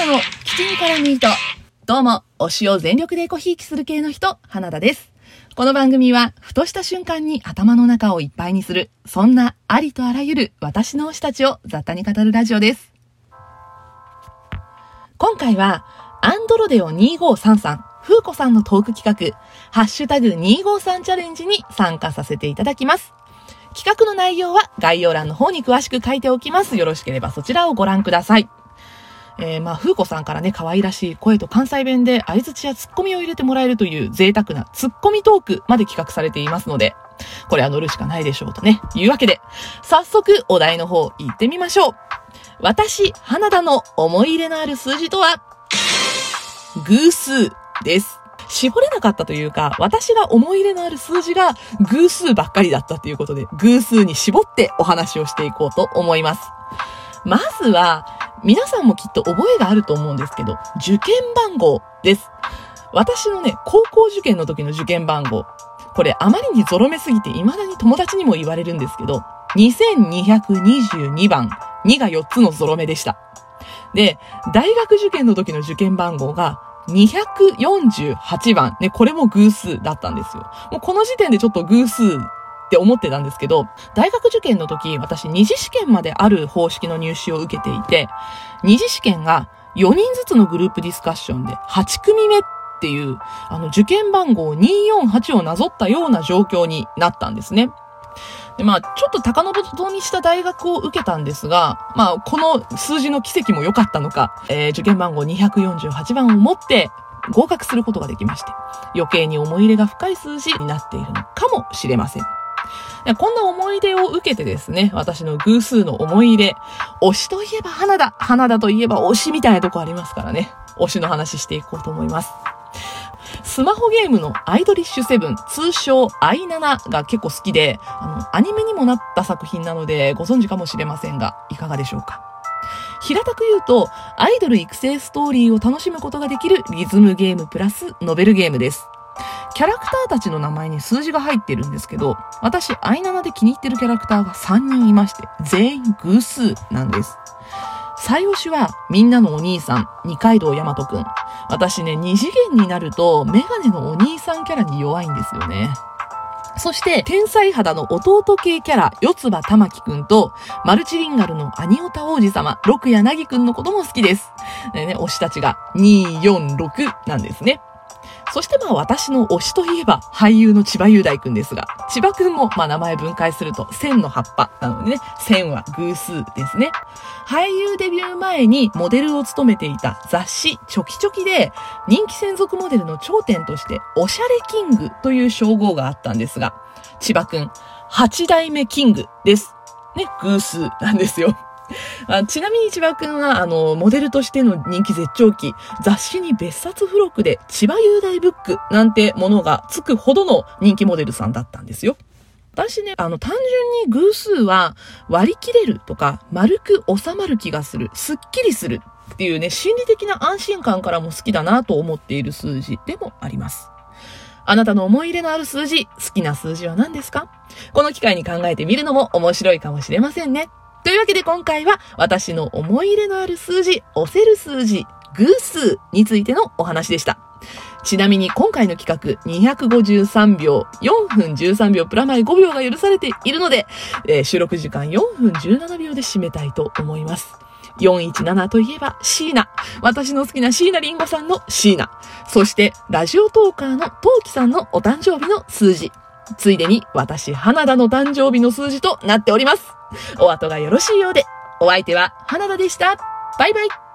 ナのキチンからミート。どうも、推しを全力でコひいきする系の人、花田です。この番組は、ふとした瞬間に頭の中をいっぱいにする、そんなありとあらゆる私の推したちを雑多に語るラジオです。今回は、アンドロデオ2533、風子さんのトーク企画、ハッシュタグ253チャレンジに参加させていただきます。企画の内容は概要欄の方に詳しく書いておきます。よろしければそちらをご覧ください。えー、まあ、風子さんからね、可愛らしい声と関西弁で相槌やツッコミを入れてもらえるという贅沢なツッコミトークまで企画されていますので、これは乗るしかないでしょうとね、いうわけで、早速お題の方行ってみましょう。私、花田の思い入れのある数字とは、偶数です。絞れなかったというか、私が思い入れのある数字が偶数ばっかりだったということで、偶数に絞ってお話をしていこうと思います。まずは、皆さんもきっと覚えがあると思うんですけど、受験番号です。私のね、高校受験の時の受験番号。これあまりにゾロ目すぎて未だに友達にも言われるんですけど、2222番、2が4つのゾロ目でした。で、大学受験の時の受験番号が248番。ね、これも偶数だったんですよ。もうこの時点でちょっと偶数って思ってたんですけど、大学受験の時、私二次試験まである方式の入試を受けていて、二次試験が4人ずつのグループディスカッションで8組目っていう、あの受験番号248をなぞったような状況になったんですね。で、まあ、ちょっと高のとにした大学を受けたんですが、まあ、この数字の奇跡も良かったのか、えー、受験番号248番を持って合格することができまして、余計に思い入れが深い数字になっているのかもしれません。こんな思い出を受けてですね、私の偶数の思い入れ、推しといえば花だ、花だといえば推しみたいなとこありますからね、推しの話していこうと思います。スマホゲームのアイドリッシュセブン、通称アイナナが結構好きで、あの、アニメにもなった作品なのでご存知かもしれませんが、いかがでしょうか平たく言うと、アイドル育成ストーリーを楽しむことができるリズムゲームプラスノベルゲームです。キャラクターたちの名前に数字が入ってるんですけど、私、アイナナで気に入ってるキャラクターが3人いまして、全員偶数なんです。最推しは、みんなのお兄さん、二階堂大和くん。私ね、二次元になると、メガネのお兄さんキャラに弱いんですよね。そして、天才肌の弟系キャラ、四葉玉木くんと、マルチリンガルのアニオタ王子様、六柳くんのことも好きです。ね、ね、推したちが246なんですね。そしてまあ私の推しといえば俳優の千葉雄大くんですが、千葉くんもまあ名前分解すると千の葉っぱなのでね、千は偶数ですね。俳優デビュー前にモデルを務めていた雑誌チョキチョキで人気専属モデルの頂点としておしゃれキングという称号があったんですが、千葉くん八代目キングです。ね、偶数なんですよ。あちなみに千葉くんは、あの、モデルとしての人気絶頂期、雑誌に別冊付録で千葉雄大ブックなんてものがつくほどの人気モデルさんだったんですよ。私ね、あの、単純に偶数は割り切れるとか、丸く収まる気がする、すっきりするっていうね、心理的な安心感からも好きだなと思っている数字でもあります。あなたの思い入れのある数字、好きな数字は何ですか？この機会に考えてみるのも面白いかもしれませんね。というわけで今回は私の思い入れのある数字、押せる数字、偶数についてのお話でした。ちなみに今回の企画253秒、4分13秒プラマイ5秒が許されているので、えー、収録時間4分17秒で締めたいと思います。417といえば椎名。私の好きな椎名林檎さんの椎名。そしてラジオトーカーのトウキさんのお誕生日の数字。ついでに私花田の誕生日の数字となっております。お後がよろしいようで。お相手は花田でした。バイバイ。